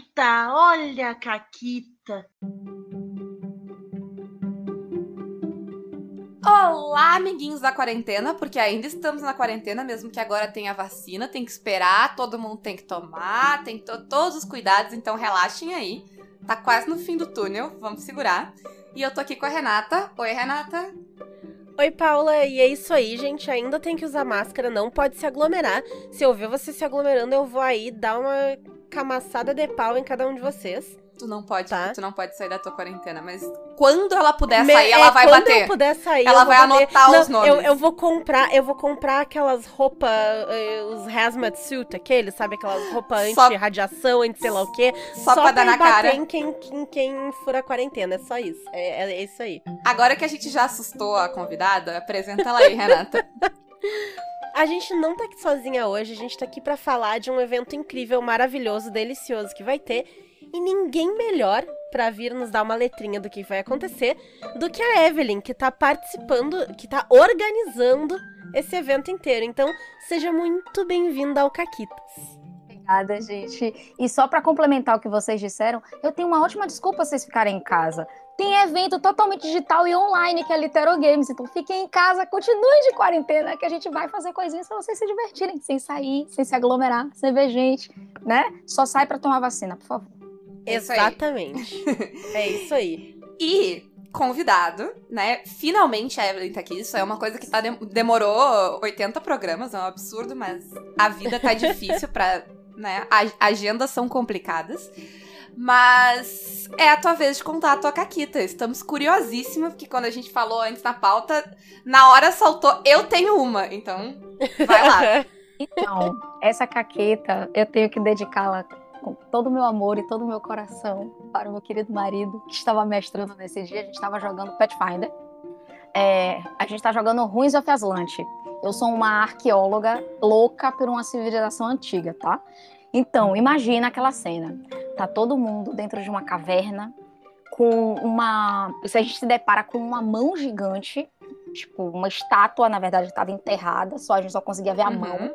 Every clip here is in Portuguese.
Caquita, olha a Caquita. Olá, amiguinhos da quarentena, porque ainda estamos na quarentena, mesmo que agora tenha vacina, tem que esperar, todo mundo tem que tomar, tem to todos os cuidados, então relaxem aí. Tá quase no fim do túnel, vamos segurar. E eu tô aqui com a Renata. Oi, Renata. Oi, Paula, e é isso aí, gente. Ainda tem que usar máscara, não pode se aglomerar. Se eu ver você se aglomerando, eu vou aí dar uma camaçada de pau em cada um de vocês. Tu não pode, Tá. tu não pode sair da tua quarentena, mas quando ela puder Me- sair, ela é, vai quando bater. eu puder sair, Ela vai bater. anotar Não, os nomes. Eu, eu vou comprar, eu vou comprar aquelas roupas, eh, os hazmat suit, aqueles, sabe? Aquelas roupas Só- anti-radiação, anti sei lá o quê. Só, pra dar na cara. Em quem, em quem fura a quarentena, é só isso. É, é isso aí. Agora que a gente já assustou a convidada, apresenta ela aí, Renata. A gente não tá aqui sozinha hoje, a gente tá aqui pra falar de um evento incrível, maravilhoso, delicioso que vai ter. E ninguém melhor pra vir nos dar uma letrinha do que vai acontecer do que a Evelyn, que tá participando, que tá organizando esse evento inteiro. Então, seja muito bem-vinda ao Caquitas. Obrigada, gente. E só para complementar o que vocês disseram, eu tenho uma ótima desculpa vocês ficarem em casa. Tem evento totalmente digital e online que é Litero Games, então fiquem em casa, continuem de quarentena, que a gente vai fazer coisinhas para vocês se divertirem, sem sair, sem se aglomerar, sem ver gente, né? Só sai para tomar vacina, por favor. É isso aí. Exatamente. é isso aí. E convidado, né? Finalmente a Evelyn tá aqui. Isso é uma coisa que tá dem- demorou 80 programas, é um absurdo, mas a vida tá difícil pra. Né? A- agendas são complicadas. Mas é a tua vez de contar a tua caquita. Estamos curiosíssimas, porque quando a gente falou antes na pauta, na hora saltou, eu tenho uma. Então, vai lá. Então, essa caqueta eu tenho que dedicá-la com todo o meu amor e todo o meu coração para o meu querido marido que estava mestrando nesse dia. A gente estava jogando Pathfinder. É, a gente está jogando Ruins of Aslanti. Eu sou uma arqueóloga louca por uma civilização antiga, tá? Então, imagina aquela cena. Tá todo mundo dentro de uma caverna com uma. Se a gente se depara com uma mão gigante, tipo, uma estátua, na verdade, estava enterrada, só a gente só conseguia ver a mão. Uhum.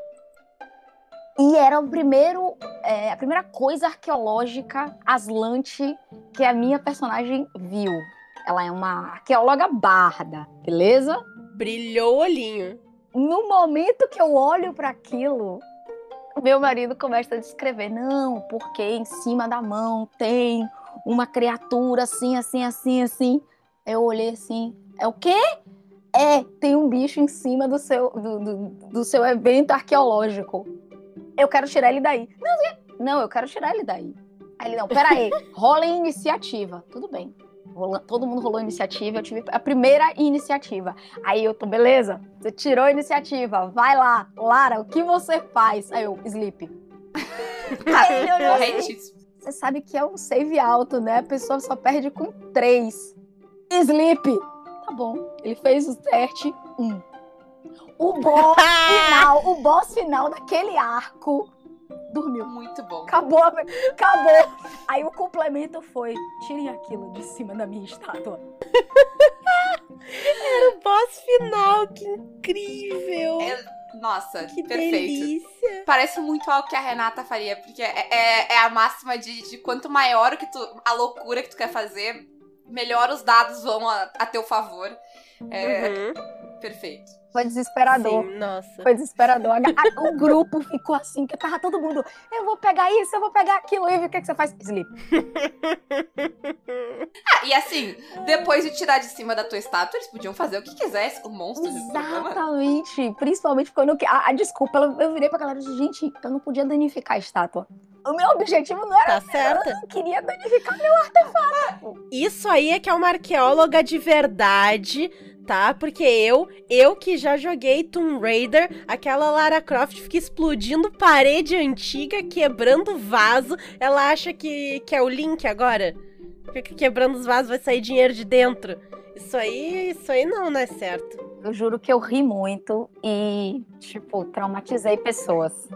E era o primeiro, é, a primeira coisa arqueológica aslante que a minha personagem viu. Ela é uma arqueóloga barda, beleza? Brilhou o olhinho. No momento que eu olho para aquilo, meu marido começa a descrever: não, porque em cima da mão tem uma criatura assim, assim, assim, assim. Eu olhei assim: é o quê? É, tem um bicho em cima do seu, do, do, do seu evento arqueológico. Eu quero tirar ele daí. Não, não, eu quero tirar ele daí. Aí ele, não, peraí, rola em iniciativa. Tudo bem. Rola- todo mundo rolou iniciativa, eu tive a primeira iniciativa. Aí eu tô, beleza, você tirou a iniciativa, vai lá, Lara, o que você faz? Aí eu, sleep. Aí ele olhou assim, Corretíssimo. você sabe que é um save alto, né? A pessoa só perde com três. Sleep. Tá bom. Ele fez o teste. Um. O boss final, o boss final daquele arco dormiu. Muito bom. Acabou, acabou. Aí o complemento foi: tirem aquilo de cima da minha estátua. O boss final, que incrível! É- Nossa, que perfeito. delícia! Parece muito algo que a Renata faria, porque é, é, é a máxima de, de quanto maior o que tu, a loucura que tu quer fazer, melhor os dados vão a, a teu favor. É Uhum. Perfeito. Foi desesperador. Sim, nossa. Foi desesperador. O grupo ficou assim, que tava todo mundo. Eu vou pegar isso, eu vou pegar aquilo. E o que, que você faz? Sleep. Ah, e assim, depois de tirar de cima da tua estátua, eles podiam fazer o que quisessem com o monstro. Exatamente. Principalmente quando. A, a desculpa, eu, eu virei pra galera e disse, gente, eu não podia danificar a estátua. O meu objetivo não era. Tá certa? Eu não queria danificar meu artefato. Isso aí é que é uma arqueóloga de verdade, tá? Porque eu, eu que já joguei Tomb Raider, aquela Lara Croft fica explodindo parede antiga, quebrando vaso. Ela acha que, que é o Link agora? Fica quebrando os vasos, vai sair dinheiro de dentro. Isso aí, isso aí não, não é certo. Eu juro que eu ri muito e, tipo, traumatizei pessoas.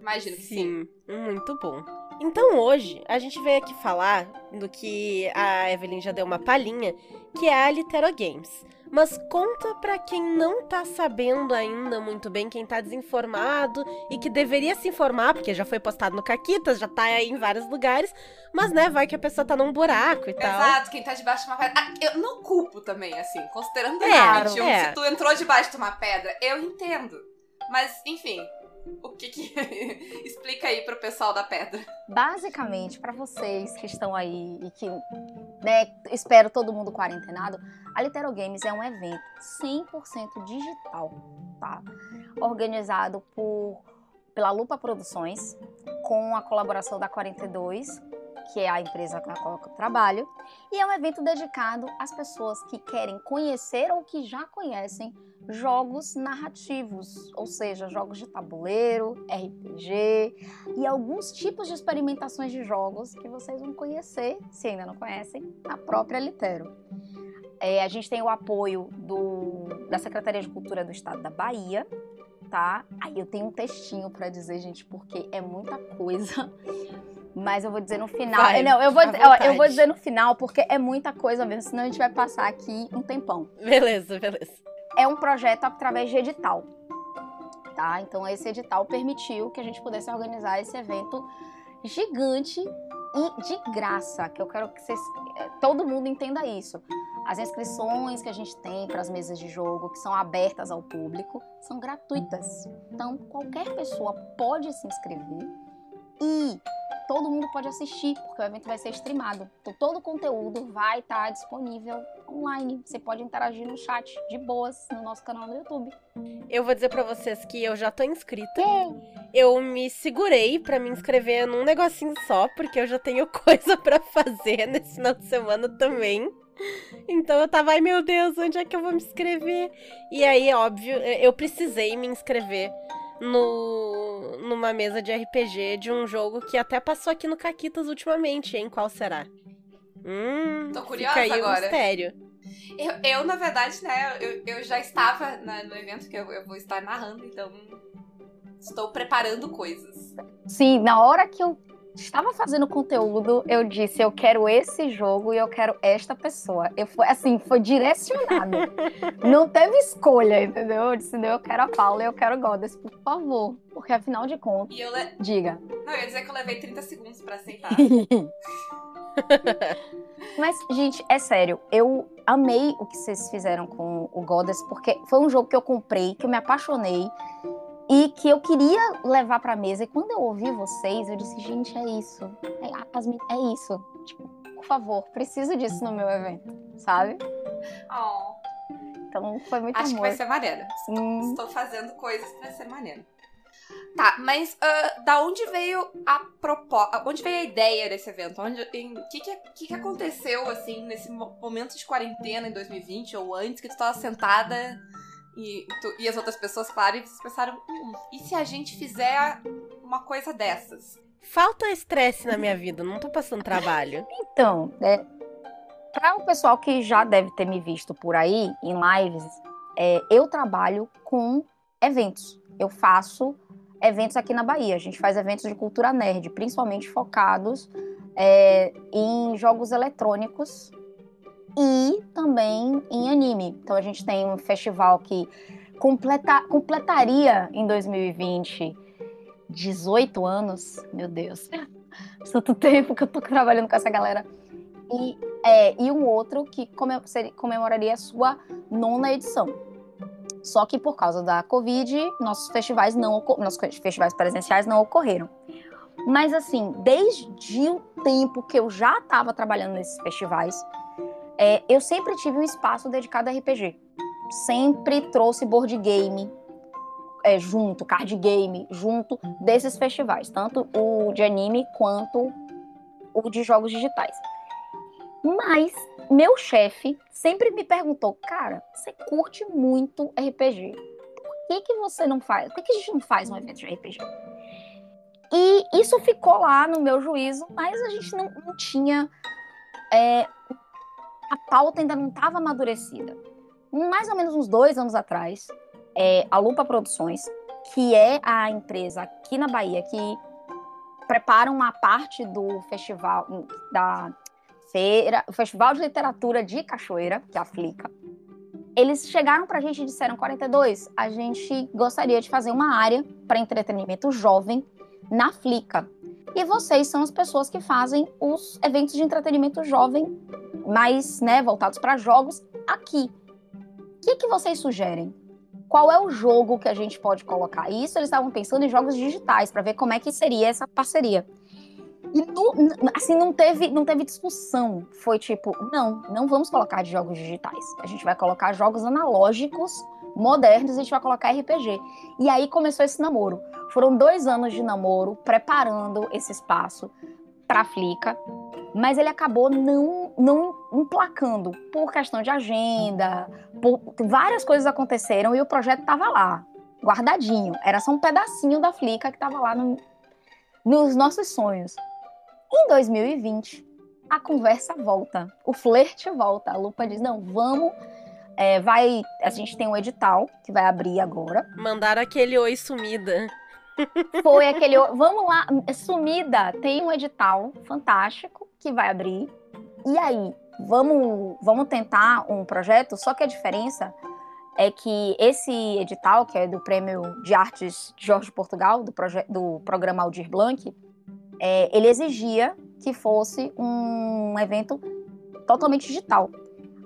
Imagino que sim. Sim, muito bom. Então hoje a gente veio aqui falar do que a Evelyn já deu uma palhinha, que é a Litero Games. Mas conta pra quem não tá sabendo ainda muito bem, quem tá desinformado e que deveria se informar, porque já foi postado no Caquitas, já tá aí em vários lugares, mas né, vai que a pessoa tá num buraco e tal. Exato, quem tá debaixo de uma pedra. Ah, eu não culpo também, assim, considerando É, 2021, é. se tu entrou debaixo de uma pedra, eu entendo. Mas, enfim, o que que. Explica aí pro pessoal da pedra. Basicamente, para vocês que estão aí e que, né, espero todo mundo quarentenado, a Litero Games é um evento 100% digital, tá? Organizado por pela Lupa Produções, com a colaboração da 42, que é a empresa com a qual eu trabalho, e é um evento dedicado às pessoas que querem conhecer ou que já conhecem jogos narrativos, ou seja, jogos de tabuleiro, RPG e alguns tipos de experimentações de jogos que vocês vão conhecer, se ainda não conhecem, na própria Litero. É, a gente tem o apoio do- da Secretaria de Cultura do Estado da Bahia, tá? Aí eu tenho um textinho pra dizer, gente, porque é muita coisa. Mas eu vou dizer no final. Vai, não, eu vou, ó, eu vou dizer no final porque é muita coisa mesmo, senão a gente vai passar aqui um tempão Beleza, beleza. é um projeto através de edital. Tá? Então esse edital permitiu que a gente pudesse organizar esse evento gigante e de graça, que eu quero que vocês, eh, todo mundo entenda isso. As inscrições que a gente tem para as mesas de jogo, que são abertas ao público, são gratuitas. Então qualquer pessoa pode se inscrever e todo mundo pode assistir, porque o evento vai ser streamado. Então todo o conteúdo vai estar disponível online. Você pode interagir no chat de boas no nosso canal no YouTube. Eu vou dizer pra vocês que eu já tô inscrita. Eu me segurei pra me inscrever num negocinho só, porque eu já tenho coisa pra fazer nesse final de semana também. Então eu tava, ai meu Deus, onde é que eu vou me inscrever? E aí, óbvio, eu precisei me inscrever no, numa mesa de RPG de um jogo que até passou aqui no Caquitas ultimamente, hein? Qual será? Hum, Tô curiosa fica aí o agora. mistério. Eu, eu, na verdade, né, eu, eu já estava na- no evento que eu, eu vou estar narrando, então estou preparando coisas. Sim, na hora que eu estava fazendo conteúdo, eu disse, eu quero esse jogo e eu quero esta pessoa. Eu fui assim, foi direcionado. Não teve escolha, entendeu? Eu disse, não, eu quero a Paula e eu quero o Goddess, por favor. Porque afinal de contas, E eu, le... diga. não, eu ia dizer que eu levei 30 segundos pra aceitar. Mas, gente, é sério, eu amei o que vocês fizeram com o Goddess, porque foi um jogo que eu comprei, que eu me apaixonei e que eu queria levar pra mesa. E quando eu ouvi vocês, eu disse, gente, é isso. É, é isso. Tipo, por favor, preciso disso no meu evento, sabe? Oh, Então foi muito acho que amor. vai ser maneiro. Sim. Estou fazendo coisas pra ser maneiro. Tá, mas ah, da onde veio a proposta? Onde veio a ideia desse evento? O que, que, que, que aconteceu, assim, nesse mo- momento de quarentena em 2020 ou antes, que tu tava sentada e, tu- e as outras pessoas, claro, e vocês pensaram: hum, e se a gente fizer uma coisa dessas? Falta estresse na minha vida, não tô passando trabalho. Então, é, para o pessoal que já deve ter me visto por aí em lives, é, eu trabalho com eventos. Eu faço eventos aqui na Bahia. A gente faz eventos de cultura nerd, principalmente focados é, em jogos eletrônicos e também em anime. Então a gente tem um festival que completa- completaria em 2020 18 anos. Meu Deus. Tanto tempo que eu tô trabalhando com essa galera. E, é, e um outro que comemoraria a sua nona edição. Só que por causa da Covid, nossos festivais não nossos festivais presenciais não ocorreram. Mas assim, desde o tempo que eu já estava trabalhando nesses festivais, é, eu sempre tive um espaço dedicado a RPG. Sempre trouxe board game é, junto, card game junto desses festivais, tanto o de anime quanto o de jogos digitais. Mas meu chefe sempre me perguntou, cara, você curte muito RPG. Por que, que você não faz? Por que, que a gente não faz um evento de RPG? E isso ficou lá no meu juízo, mas a gente não, não tinha. é, a pauta ainda não estava amadurecida. Mais ou menos uns dois anos atrás, é, a Lupa Produções, que é a empresa aqui na Bahia que pre- preparam uma parte do festival da feira, o Festival de Literatura de Cachoeira, que é a Flica. Eles chegaram pra gente e disseram: 42, a gente gostaria de fazer uma área para entretenimento jovem na Flica. E vocês são as pessoas que fazem os eventos de entretenimento jovem, mais né, voltados para jogos, aqui. O que, que vocês sugerem? Qual é o jogo que a gente pode colocar? E isso eles estavam pensando em jogos digitais, para ver como é que seria essa parceria. E não, assim, não teve, não teve discussão. Foi tipo, não, não vamos colocar de jogos digitais. A gente vai colocar jogos analógicos, modernos, a gente vai colocar RPG. E aí começou esse namoro. Foram dois anos de namoro, preparando esse espaço para a Flica, mas ele acabou não, não emplacando por questão de agenda, por várias coisas aconteceram e o projeto estava lá, guardadinho. Era só um pedacinho da Flica que estava lá no, nos nossos sonhos. Em 2020, a conversa volta, o flerte volta. A Lupa diz: não, vamos. É, vai. A gente tem um edital que vai abrir agora. Mandaram aquele oi sumida. Foi aquele. Vamos lá, sumida. Tem um edital fantástico que vai abrir. E aí, vamos, vamos tentar um projeto, só que a diferença é que esse edital, que é do Prêmio de Artes de Jorge Portugal, do, do programa Aldir Blanc, é, ele exigia que fosse um evento totalmente digital.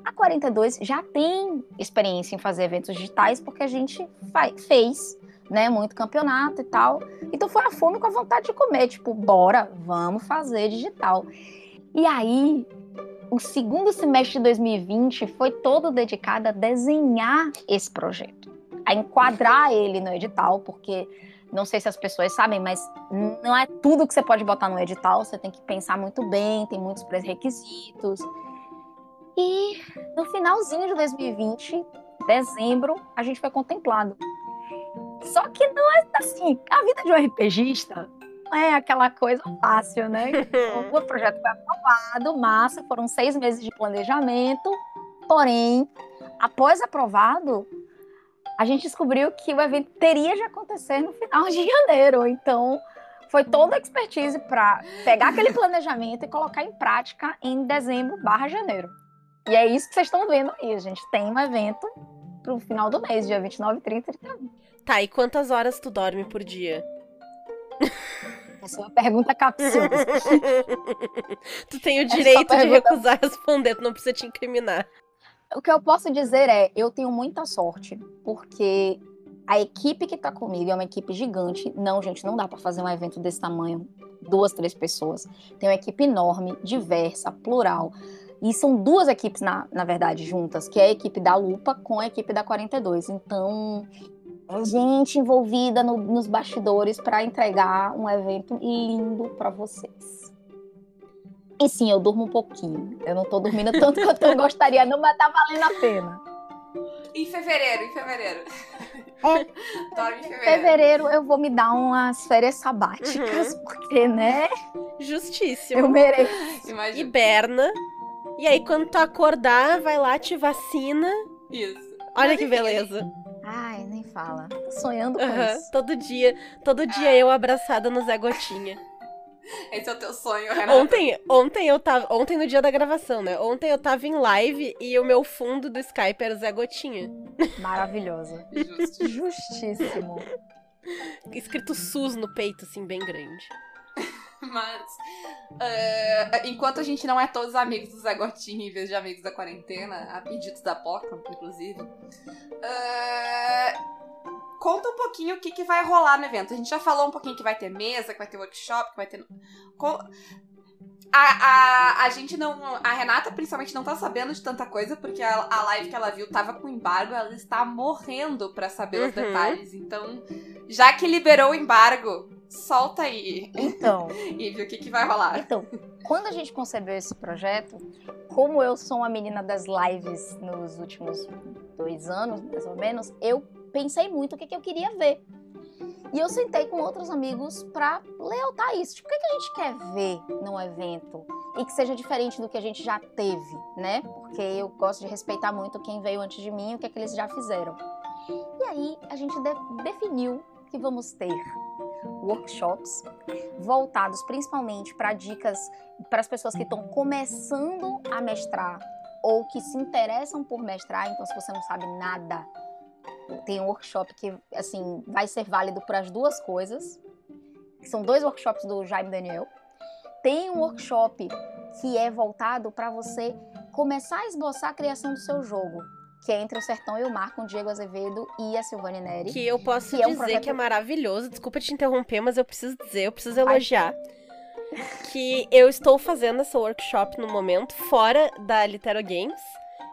A 42 já tem experiência em fazer eventos digitais porque a gente fez né, muito campeonato e tal. Então foi a fome com a vontade de comer, tipo, bora, vamos fazer digital. E aí, o segundo semestre de 2020 foi todo dedicado a desenhar esse projeto, a enquadrar ele no edital, porque não sei se as pessoas sabem, mas não é tudo que você pode botar no edital, você tem que pensar muito bem, tem muitos pré-requisitos. E no finalzinho de 2020, dezembro, a gente foi contemplado. Só que não é assim, a vida de um RPGista não é aquela coisa fácil, né? o projeto foi aprovado, massa, foram seis meses de planejamento, porém, após aprovado, a gente descobriu que o evento teria de acontecer no final de janeiro. Então, foi toda a expertise para pegar aquele planejamento e colocar em prática em dezembro barra janeiro. E é isso que vocês estão vendo aí. A gente tem um evento pro final do mês, dia 29, 30 e 31. Tá, e quantas horas tu dorme por dia? Essa é uma pergunta capciosa. tu tem o direito de recusar responder, tu não precisa te incriminar. O que eu posso dizer é, eu tenho muita sorte, porque a equipe que tá comigo é uma equipe gigante. Não, gente, não dá para fazer um evento desse tamanho, duas, três pessoas. Tem uma equipe enorme, diversa, plural. E são duas equipes, na, na verdade, juntas, que é a equipe da Lupa com a equipe da 42. Então, é gente envolvida no, nos bastidores para entregar um evento lindo para vocês. E sim, eu durmo um pouquinho. Eu não tô dormindo tanto quanto eu gostaria, não, mas tá valendo a pena. Em fevereiro, em fevereiro. É. Dorme em fevereiro. fevereiro eu vou me dar umas férias sabáticas, uhum. porque, né? Justíssimo. Eu mereço. Imagina. Hiberna. E aí, quando tu acordar, vai lá, te vacina. Isso. Olha mas que beleza. Fala. Tô sonhando com uhum. isso. Todo dia, todo dia eu abraçada no Zé Gotinha. Esse é o teu sonho, Renata. Ontem, ontem eu tava. Ontem no dia da gravação, né? Ontem eu tava em live e o meu fundo do Skype era o Zé Gotinha. Maravilhoso. Justíssimo. Escrito SUS no peito, assim, bem grande. Mas, uh, enquanto a gente não é todos amigos do Zé Gotinha em vez de amigos da quarentena, a pedidos da Poca, inclusive, uh, conta um pouquinho o que, que vai rolar no evento. A gente já falou um pouquinho que vai ter mesa, que vai ter workshop, que vai ter. A, a, a gente não. A Renata, principalmente, não tá sabendo de tanta coisa, porque a, a live que ela viu tava com embargo, ela está morrendo para saber uhum. os detalhes. Então, já que liberou o embargo, solta aí. Então. e viu o que, que vai rolar. Então, quando a gente concebeu esse projeto, como eu sou uma menina das lives nos últimos dois anos, mais ou menos, eu pensei muito o que, que eu queria ver. E eu sentei com outros amigos para lealtar isso. Tipo, o que, que a gente quer ver num evento? E que seja diferente do que a gente já teve, né? Porque eu gosto de respeitar muito quem veio antes de mim e o que, é que eles já fizeram. E aí a gente de definiu que vamos ter workshops voltados principalmente para dicas para as pessoas que estão começando a mestrar ou que se interessam por mestrar. Então, se você não sabe nada, tem um workshop que assim vai ser válido para as duas coisas. São dois workshops do Jaime Daniel. Tem um workshop que é voltado para você começar a esboçar a criação do seu jogo que é Entre o Sertão e o Mar, com o Diego Azevedo e a Silvane Neri. Que eu posso que dizer é um projeto... que é maravilhoso. Desculpa te interromper, mas eu preciso dizer, eu preciso elogiar. que eu estou fazendo essa workshop no momento, fora da Litero Games.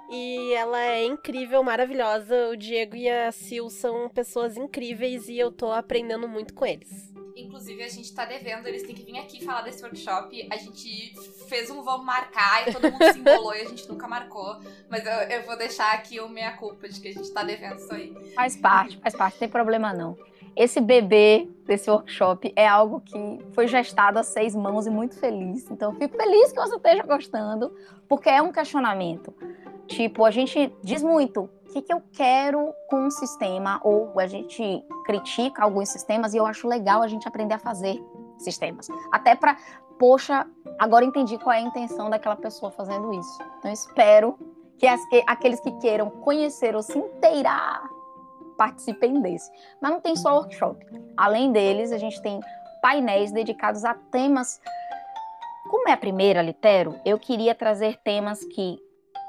E ela é incrível, maravilhosa. O Diego e a Sil são pessoas incríveis e eu tô aprendendo muito com eles. Inclusive, a gente tá devendo, eles têm que vir aqui falar desse workshop. A gente fez um vamos marcar e todo mundo se embolou e a gente nunca marcou. Mas eu, eu vou deixar aqui o minha culpa de que a gente tá devendo isso aí. Faz parte, faz parte, não tem problema não. Esse bebê desse workshop é algo que foi gestado a seis mãos e muito feliz. Então, eu fico feliz que você esteja gostando, porque é um questionamento. Tipo, a gente diz muito o que, que eu quero com um sistema, ou a gente critica alguns sistemas e eu acho legal a gente aprender a fazer sistemas. Até para, poxa, agora entendi qual é a intenção daquela pessoa fazendo isso. Então, espero que, as, que aqueles que queiram conhecer ou se inteirar participem desse. Mas não tem só workshop. Além deles, a gente tem painéis dedicados a temas. Como é a primeira, Litero, eu queria trazer temas que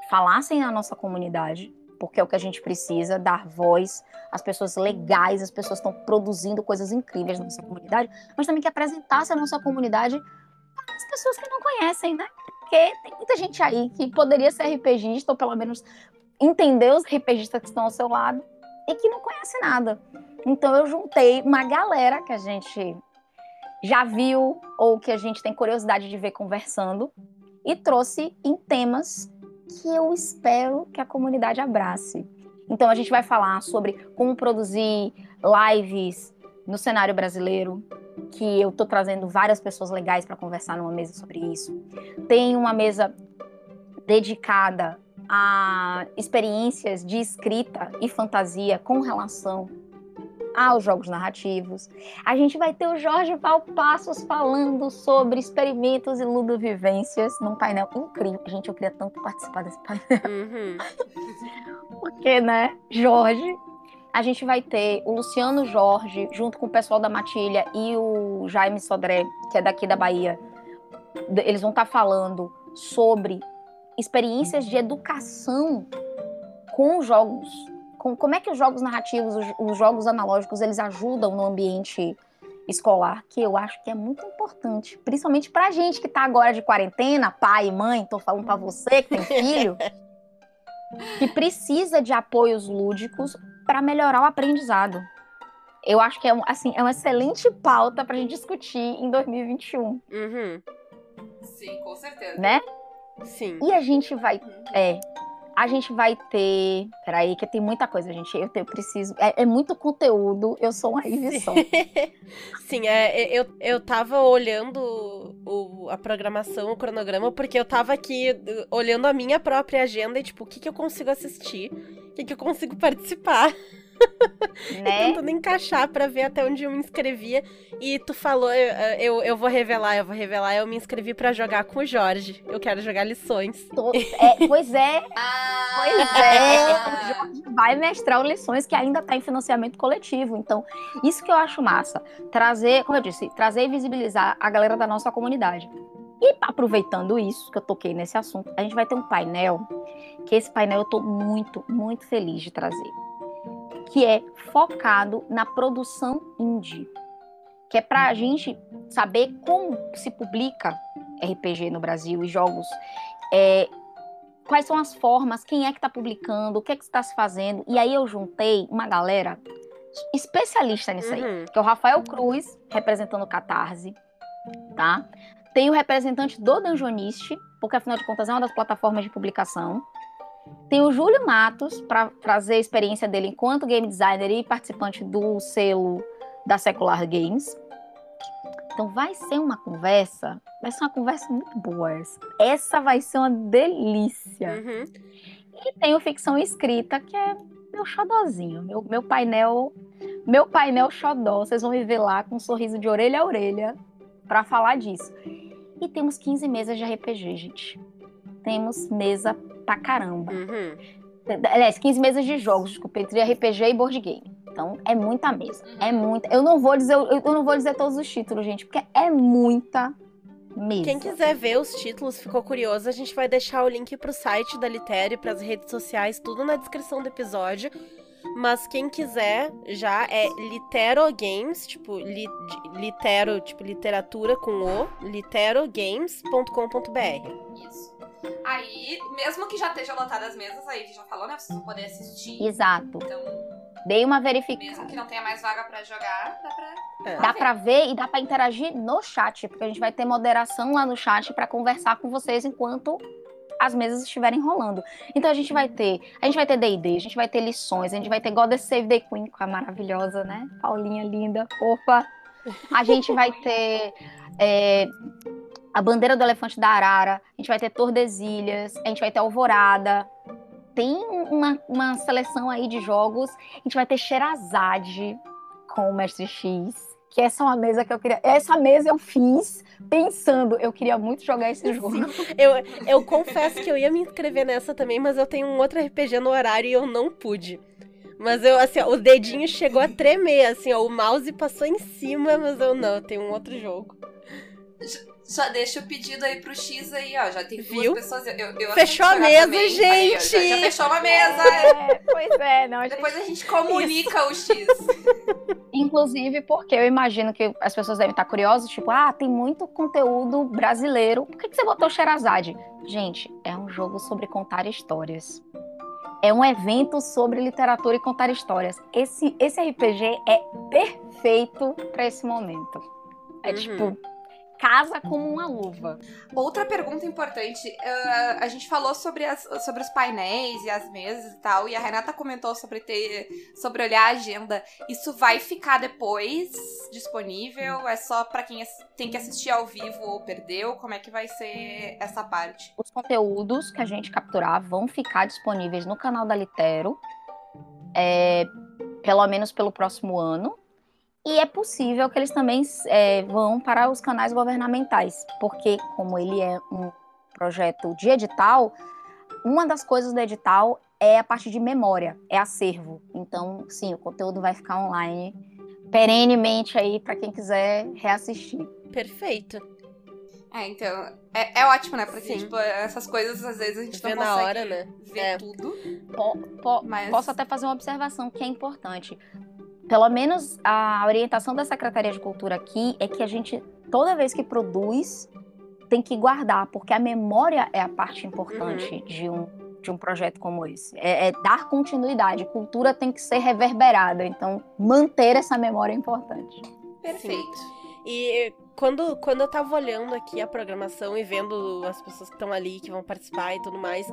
falassem na nossa comunidade, porque é o que a gente precisa, dar voz às pessoas legais, as pessoas estão produzindo coisas incríveis na nossa comunidade, mas também que apresentasse a nossa comunidade para as pessoas que não conhecem, né? Porque tem muita gente aí que poderia ser RPGista, ou pelo menos entender os RPGistas que estão ao seu lado, e que não conhece nada. Então eu juntei uma galera que a gente já viu ou que a gente tem curiosidade de ver conversando e trouxe em temas que eu espero que a comunidade abrace. Então a gente vai falar sobre como produzir lives no cenário brasileiro, que eu tô trazendo várias pessoas legais para conversar numa mesa sobre isso. Tem uma mesa dedicada a experiências de escrita e fantasia com relação aos jogos narrativos. A gente vai ter o Jorge Valpassos falando sobre experimentos e ludovivências num painel incrível. Gente, eu queria tanto participar desse painel. Uhum. Porque, né, Jorge. A gente vai ter o Luciano Jorge, junto com o pessoal da Matilha e o Jaime Sodré, que é daqui da Bahia. Eles vão estar falando sobre experiências de educação com jogos. Com, como é que os jogos narrativos, os, os jogos analógicos, eles ajudam no ambiente escolar, que eu acho que é muito importante, principalmente pra gente que tá agora de quarentena, pai e mãe, tô falando para você que tem filho, que precisa de apoios lúdicos para melhorar o aprendizado. Eu acho que é, assim, é uma excelente pauta pra gente discutir em 2021. Uhum. Sim, com certeza. Né? Sim. E a gente vai. É. A gente vai ter. Peraí, que tem muita coisa, gente. Eu, eu preciso. É, é, muito conteúdo. Eu sou uma exibição. Sim, é, eu, eu tava olhando o, a programação, o cronograma, porque eu tava aqui olhando a minha própria agenda e, tipo, o que, que eu consigo assistir, o que, que eu consigo participar. Né? tentando encaixar para ver até onde eu me inscrevia. E tu falou, eu, eu, eu vou revelar, eu vou revelar, eu me inscrevi para jogar com o Jorge. Eu quero jogar lições. Tô, é, pois é. Ah, Pois é. O Jorge vai mestrar lições que ainda tá em financiamento coletivo. Então, isso que eu acho massa. Trazer, como eu disse, trazer e visibilizar a galera da nossa comunidade. E aproveitando isso, que eu toquei nesse assunto, a gente vai ter um painel, que esse painel eu tô muito, muito feliz de trazer que é focado na produção indie, que é para a gente saber como se publica RPG no Brasil e jogos, é, quais são as formas, quem é que está publicando, o que é que está se fazendo. E aí eu juntei uma galera especialista nisso aí, Uhum. que é o Rafael Cruz, representando o Catarse, tá? Tem o representante do Dungeonist, porque afinal de contas é uma das plataformas de publicação. Tem o Júlio Matos, para trazer a experiência dele enquanto game designer e participante do selo da Secular Games. Então vai ser uma conversa, vai ser uma conversa muito boa. Essa, essa vai ser uma delícia. Uhum. E tem o Ficção Escrita, que é meu xodozinho, meu, meu painel meu painel xodó, vocês vão me ver lá com um sorriso de orelha a orelha pra falar disso. E temos 15 mesas de RPG, gente. Temos mesa pra caramba. Uhum. Aliás, 15 mesas de jogos, desculpa, entre RPG e board game. Então, é muita mesa. É muita. Eu não vou dizer, eu eu não vou dizer todos os títulos, gente, porque é muita mesa. Quem quiser ver os títulos, ficou curioso, a gente vai deixar o link pro site da Litério, pras redes sociais, tudo na descrição do episódio. Mas quem quiser já é Litero Games, tipo, li, litero, tipo, literatura com o, literogames.com.br. Isso. Aí, mesmo que já esteja lotada as mesas, aí já falou, né? Vocês vão poder assistir. Exato. Então, Dei uma mesmo verificada. que não tenha mais vaga pra jogar, dá pra. É. Dá pra ver e dá pra interagir no chat, porque a gente vai ter moderação lá no chat pra conversar com vocês enquanto as mesas estiverem rolando. Então a gente vai ter, a gente vai ter D&D, a gente vai ter lições, a gente vai ter Goddess Save the Queen com a maravilhosa, né? Paulinha linda, opa. A gente vai ter é, a bandeira do elefante da Arara, a gente vai ter Tordesilhas, a gente vai ter Alvorada. Tem uma, uma seleção aí de jogos. A gente vai ter Sherazade com o Mestre X. Que essa é uma mesa que eu queria. Essa mesa eu fiz pensando, eu queria muito jogar esse jogo. Eu, eu confesso que eu ia me inscrever nessa também, mas eu tenho um outro RPG no horário e eu não pude. Mas eu, assim, ó, o dedinho chegou a tremer, assim, ó, o mouse passou em cima, mas eu não, eu tenho um outro jogo. Já deixa o pedido aí pro X aí, ó. Já tem duas Viu? pessoas. Eu, eu Fechou a mesa, também. Aí, ó, já, gente! já fechou uma mesa. É, pois é, não. a gente- Depois a gente comunica o X. Inclusive, porque eu imagino que as pessoas devem estar curiosas, tipo, ah, tem muito conteúdo brasileiro. Por que, que você botou Sherazade? Gente, é um jogo sobre contar histórias. É um evento sobre literatura e contar histórias. Esse, esse RPG é perfeito para esse momento. É Uhum. tipo, casa como uma luva. Outra pergunta importante. ah, a gente falou sobre, as, sobre os painéis e as mesas e tal. E a Renata comentou sobre ter. sobre olhar a agenda. Isso vai ficar depois disponível? É só pra quem tem que assistir ao vivo ou perdeu? Como é que vai ser essa parte? Os conteúdos que a gente capturar vão ficar disponíveis no canal da Litero, é, pelo menos pelo próximo ano. E é possível que eles também é, vão para os canais governamentais, porque, como ele é um projeto de edital, uma das coisas do edital é a parte de memória, é acervo. Então, sim, o conteúdo vai ficar online perenemente aí para quem quiser reassistir. Perfeito. É, então. É, é ótimo, né? Porque, Sim. tipo, essas coisas às vezes a gente Vê não na consegue hora, né? ver É. tudo. Po- po- Mas- Posso até fazer uma observação que é importante. Pelo menos a orientação da Secretaria de Cultura aqui é que a gente, toda vez que produz, tem que guardar, porque a memória é a parte importante de, um, de um projeto como esse. É, é dar continuidade. Cultura tem que ser reverberada, então manter essa memória é importante. Perfeito. E quando, quando eu tava olhando aqui a programação e vendo as pessoas que estão ali, que vão participar e tudo mais,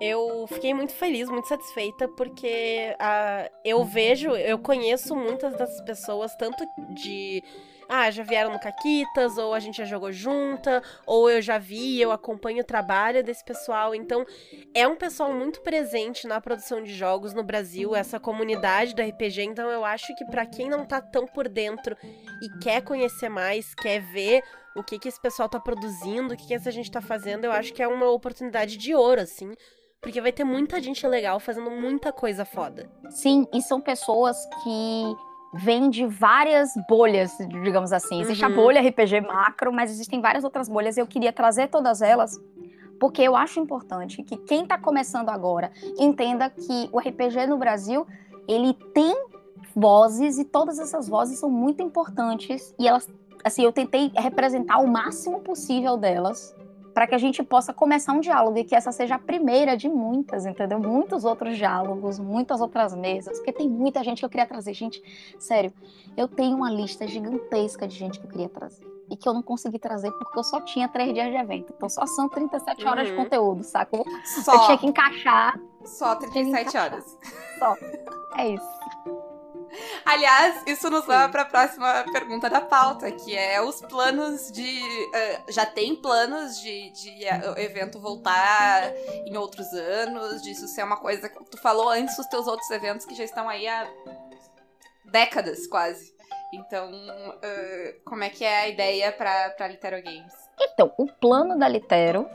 eu fiquei muito feliz, muito satisfeita, porque ah, eu vejo, eu conheço muitas dessas pessoas, tanto de. Ah, já vieram no Caquitas, ou a gente já jogou junta, ou eu já vi, eu acompanho o trabalho desse pessoal. Então, é um pessoal muito presente na produção de jogos no Brasil, essa comunidade do RPG. Então, eu acho que pra quem não tá tão por dentro e quer conhecer mais, quer ver o que, que esse pessoal tá produzindo, o que, que essa gente tá fazendo, eu acho que é uma oportunidade de ouro, assim. Porque vai ter muita gente legal fazendo muita coisa foda. Sim, e são pessoas que vêm de várias bolhas, digamos assim. Existe a Uhum. bolha RPG macro, mas existem várias outras bolhas e eu queria trazer todas elas porque eu acho importante que quem está começando agora entenda que o RPG no Brasil ele tem vozes e todas essas vozes são muito importantes e elas assim eu tentei representar o máximo possível delas para que a gente possa começar um diálogo e que essa seja a primeira de muitas, entendeu? Muitos outros diálogos, muitas outras mesas, porque tem muita gente que eu queria trazer. Gente, sério, eu tenho uma lista gigantesca de gente que eu queria trazer. E que eu não consegui trazer porque eu só tinha três dias de evento. Então só são 37 horas de Uhum. conteúdo, sacou? Eu Só, tinha que encaixar. só 37 horas. É isso. Aliás, isso nos leva para a próxima pergunta da pauta, que é os planos de. eh, já tem planos de, de o evento voltar em outros anos, disso ser uma coisa que tu falou antes dos teus outros eventos que já estão aí há décadas quase. Então, uh, como é que é a ideia pra Litero Games? Então, o plano da Litero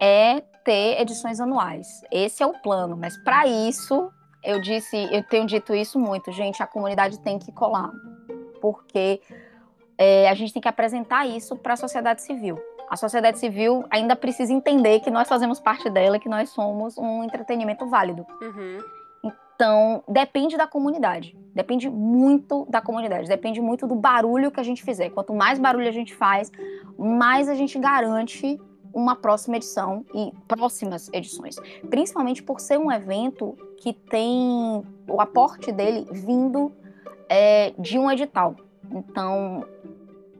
é ter edições anuais. Esse é o plano, mas para isso, eu disse, eu tenho dito isso muito, gente, a comunidade tem que colar, porque é, a gente tem que apresentar isso para a sociedade civil. A sociedade civil ainda precisa entender que nós fazemos parte dela, que nós somos um entretenimento válido. Uhum. Então, depende da comunidade. Depende muito da comunidade. Depende muito do barulho que a gente fizer. Quanto mais barulho a gente faz, mais a gente garante uma próxima edição e próximas edições. Principalmente por ser um evento que tem o aporte dele vindo é, de um edital. Então,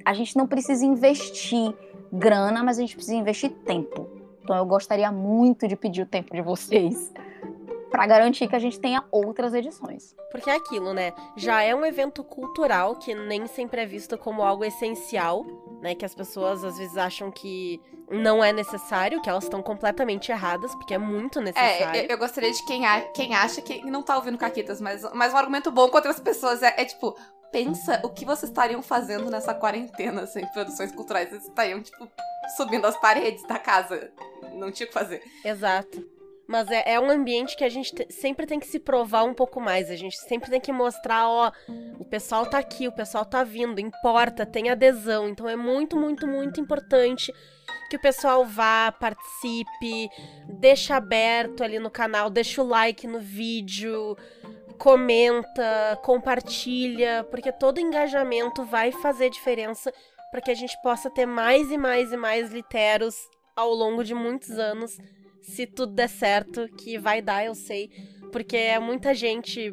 a gente não precisa investir grana, mas a gente precisa investir tempo. Então, eu gostaria muito de pedir o tempo de vocês para garantir que a gente tenha outras edições. Porque é aquilo, né? Já é um evento cultural que nem sempre é visto como algo essencial, né? Que as pessoas às vezes acham que não é necessário, que elas estão completamente erradas, porque é muito necessário. É, eu, eu gostaria de quem, a, quem acha que não tá ouvindo Caquitas, mas, mas um argumento bom contra as pessoas é, é tipo, pensa o que vocês estariam fazendo nessa quarentena sem produções culturais. Vocês estariam, tipo, subindo as paredes da casa. Não tinha o que fazer. Exato. Mas é, é um ambiente que a gente te, sempre tem que se provar um pouco mais. A gente sempre tem que mostrar, ó, o pessoal tá aqui, o pessoal tá vindo, importa, tem adesão. Então é muito, muito, muito importante que o pessoal vá, participe, deixa aberto ali no canal, deixa o like no vídeo, comenta, compartilha, porque todo engajamento vai fazer diferença para que a gente possa ter mais e mais e mais literos ao longo de muitos anos se tudo der certo, que vai dar, eu sei, porque é muita gente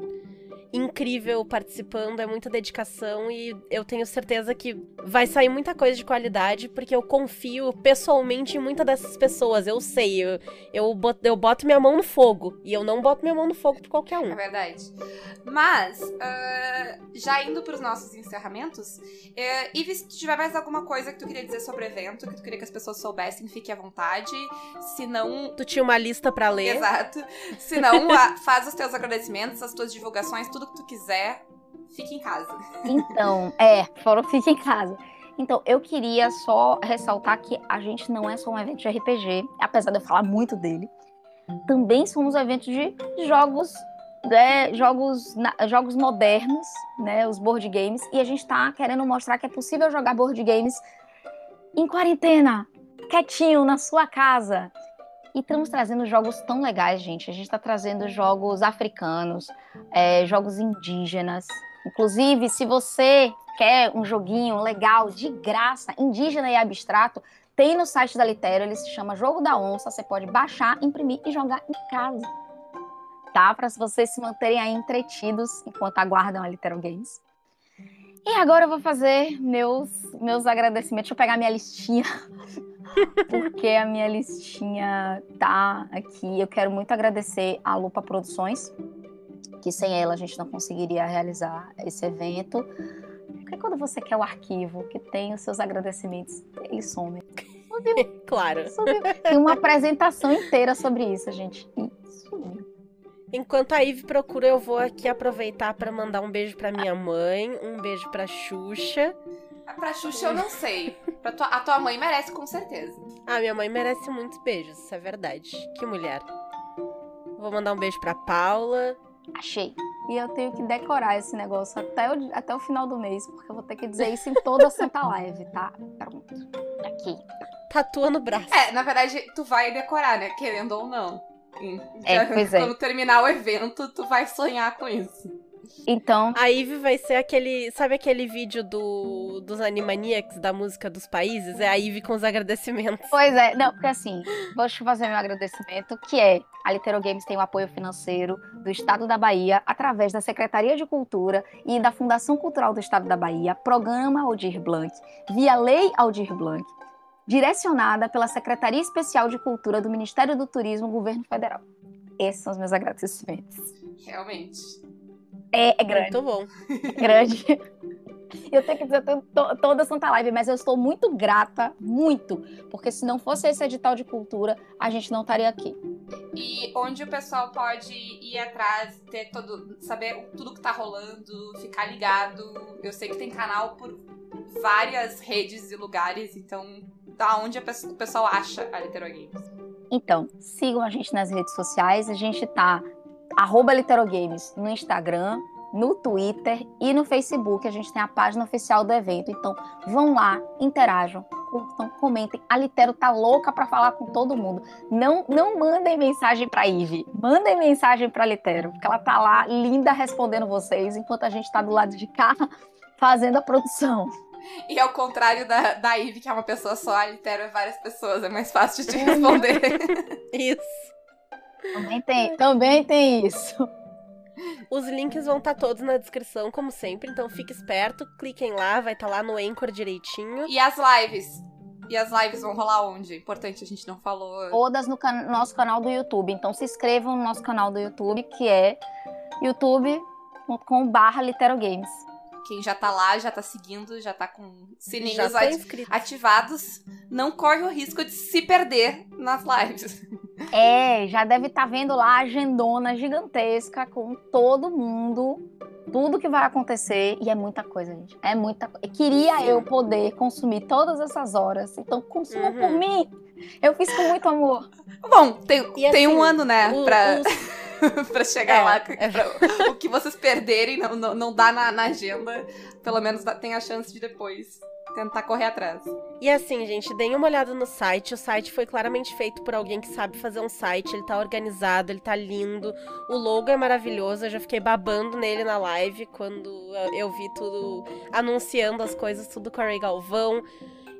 incrível participando, é muita dedicação e eu tenho certeza que vai sair muita coisa de qualidade, porque eu confio pessoalmente em muitas dessas pessoas. Eu sei, eu, eu, boto, eu boto minha mão no fogo e eu não boto minha mão no fogo por qualquer um. É verdade. Mas, uh, já indo para os nossos encerramentos, uh, Ives, se tiver mais alguma coisa que tu queria dizer sobre o evento, que tu queria que as pessoas soubessem, fique à vontade. Se não. Tu tinha uma lista para ler. Exato. Se não, faz os teus agradecimentos, as tuas divulgações, tudo tudo que tu quiser, fique em casa. Então, é, fora fique em casa. Então, eu queria só ressaltar que a gente não é só um evento de RPG, apesar de eu falar muito dele. Também somos um evento de jogos, né, jogos, jogos modernos, né, os board games, e a gente está querendo mostrar que é possível jogar board games em quarentena, quietinho na sua casa. E estamos trazendo jogos tão legais, gente. A gente está trazendo jogos africanos, é, jogos indígenas. Inclusive, se você quer um joguinho legal, de graça, indígena e abstrato, tem no site da Litero, ele se chama Jogo da Onça. Você pode baixar, imprimir e jogar em casa. Tá? Para vocês se manterem aí entretidos enquanto aguardam a Litero Games. E agora eu vou fazer meus, meus agradecimentos. Deixa eu pegar minha listinha porque a minha listinha tá aqui. Eu quero muito agradecer a Lupa Produções, que sem ela a gente não conseguiria realizar esse evento. Porque quando você quer o arquivo que tem os seus agradecimentos, ele some. Sumiu. claro. Sumiu. Tem uma apresentação inteira sobre isso, gente. E sumiu. Enquanto a Ive procura, eu vou aqui aproveitar para mandar um beijo para minha mãe, um beijo para Xuxa Pra Xuxa eu não sei. Pra tua, a tua mãe merece com certeza. Ah, minha mãe merece muitos beijos, isso é verdade. Que mulher. Vou mandar um beijo pra Paula. Achei. E eu tenho que decorar esse negócio até o, até o final do mês, porque eu vou ter que dizer isso em toda a Santa Live, tá? Pronto. Aqui. Tatua no braço. É, na verdade, tu vai decorar, né? Querendo ou não. É, pois é. Quando terminar o evento, tu vai sonhar com isso. Então. A Eve vai ser aquele. Sabe aquele vídeo do, dos Animaniacs da música dos países? É a Eve com os agradecimentos. Pois é, não, porque assim, vou fazer meu agradecimento, que é a Litero Games tem o apoio financeiro do Estado da Bahia, através da Secretaria de Cultura e da Fundação Cultural do Estado da Bahia, Programa Aldir Blanc, via Lei Aldir Blanc, direcionada pela Secretaria Especial de Cultura do Ministério do Turismo, Governo Federal. Esses são os meus agradecimentos. Realmente. É, é grande. Muito bom. grande. Eu tenho que dizer to- to- toda Santa Live, mas eu estou muito grata, muito, porque se não fosse esse edital de cultura, a gente não estaria aqui. E onde o pessoal pode ir atrás, ter todo, saber tudo que tá rolando, ficar ligado. Eu sei que tem canal por várias redes e lugares, então da onde a pesso- o pessoal acha a Literogames? Então, sigam a gente nas redes sociais. A gente tá arroba Literogames no Instagram, no Twitter e no Facebook. A gente tem a página oficial do evento. Então, vão lá, interajam, curtam, comentem. A Litero tá louca pra falar com todo mundo. Não, não mandem mensagem pra Ive, mandem mensagem pra Litero, porque ela tá lá linda respondendo vocês, enquanto a gente tá do lado de cá fazendo a produção. E ao contrário da, da Ivy, que é uma pessoa só, a Litero é várias pessoas, é mais fácil de te responder. Isso. Também tem, também tem isso. Os links vão estar todos na descrição, como sempre, então fique esperto, cliquem lá, vai estar lá no Anchor direitinho. e as lives? E as lives vão rolar onde? Importante, a gente não falou. todas no can- nosso canal do YouTube. Então se inscrevam no nosso canal do YouTube, que é youtube.com.br literogames. Quem já tá lá, já tá seguindo, já tá com sininhos Já tá ati- inscrito. ativados, não corre o risco de se perder nas lives. É, já deve estar vendo lá a agendona gigantesca com todo mundo, tudo que vai acontecer. E é muita coisa, gente. É muita coisa. Queria eu poder consumir todas essas horas. Então consuma Uhum. por mim. Eu fiz com muito amor. Bom, tem, E tem um assim, ano, né, O- pra, os- pra chegar É, lá. é pra- o que vocês perderem não, não, não dá na, na agenda, pelo menos dá- tem a chance de depois tentar correr atrás. E assim, gente, deem uma olhada no site. O site foi claramente feito por alguém que sabe fazer um site. Ele tá organizado, ele tá lindo. O logo é maravilhoso. Eu já fiquei babando nele na live quando eu vi tudo anunciando as coisas, tudo com a Ray Galvão.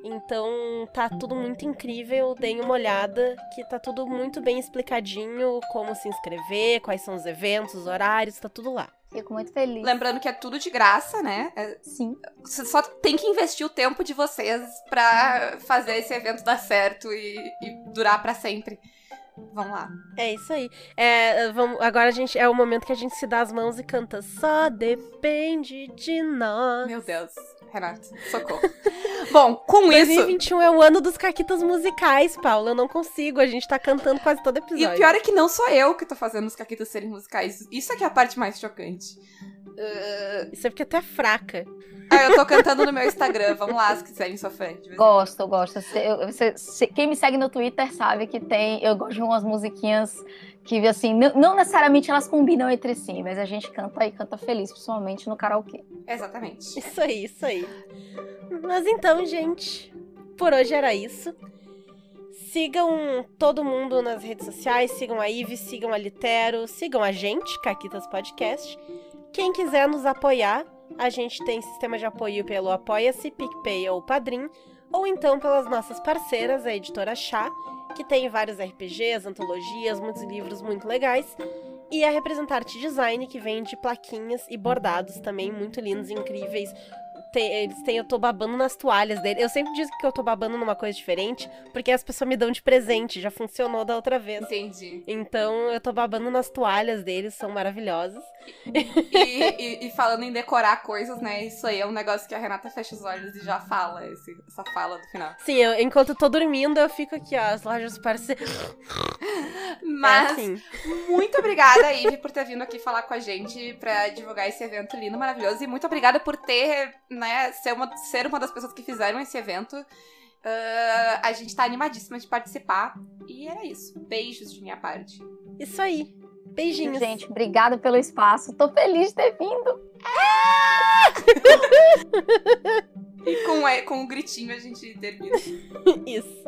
Então tá tudo muito incrível. Deem uma olhada, que tá tudo muito bem explicadinho. Como se inscrever, quais são os eventos, os horários, tá tudo lá. Fico muito feliz. Lembrando que é tudo de graça, né? É- Sim. Você só tem que investir o tempo de vocês pra fazer esse evento dar certo e, e durar pra sempre. Vamos lá. É isso aí. É, vamos, agora a gente é o momento que a gente se dá as mãos e canta. Só depende de nós. Meu Deus, Renato, socorro. Bom, com isso. 2021 é o ano dos caquitas musicais, Paula. Eu não consigo. A gente tá cantando quase todo E episódio. o pior é que não sou eu que tô fazendo os caquitas serem musicais. Isso é que é a parte mais chocante. Ah, Isso é porque tu é fraca. Ah, eu tô cantando no meu Instagram. Vamos lá, se quiserem vez em Gosto, gosto. Eu- se- quem me segue no Twitter sabe que tem. Eu gosto de umas musiquinhas que, assim, não, não necessariamente elas combinam entre si, mas a gente canta e canta feliz, principalmente no karaokê. Exatamente. Isso aí, isso aí. Mas então, gente, por hoje era isso. Sigam todo mundo nas redes sociais, sigam a Ive, sigam a Litero, sigam a gente, Caquitas Podcast. Quem quiser nos apoiar, a gente tem sistema de apoio pelo Apoia-se, PicPay ou Padrim, ou então pelas nossas parceiras, a editora Chá, que tem vários RPGs, antologias, muitos livros muito legais. E a Representarte Design, que vende plaquinhas e bordados também muito lindos e incríveis. Tem- eles têm, eu tô babando nas toalhas dele. Eu sempre digo que eu tô babando numa coisa diferente, porque as pessoas me dão de presente, já funcionou da outra vez. Entendi. Então eu tô babando nas toalhas deles, são maravilhosas. E, e- e falando em decorar coisas, né? Isso aí é um negócio que a Renata fecha os olhos e já fala, esse- essa fala do final. Sim, eu- enquanto eu tô dormindo, eu fico aqui, ó, as lojas parecem. Mas, É assim. muito obrigada, Ive, por ter vindo aqui falar com a gente pra divulgar esse evento lindo, maravilhoso. E muito obrigada por ter, né, ser uma, ser uma das pessoas que fizeram esse evento. Ah, a gente tá animadíssima de participar. E era isso. Beijos de minha parte. Isso aí. Beijinhos. Gente, obrigada pelo espaço. Tô feliz de ter vindo. E com, é, com o gritinho a gente termina. Isso.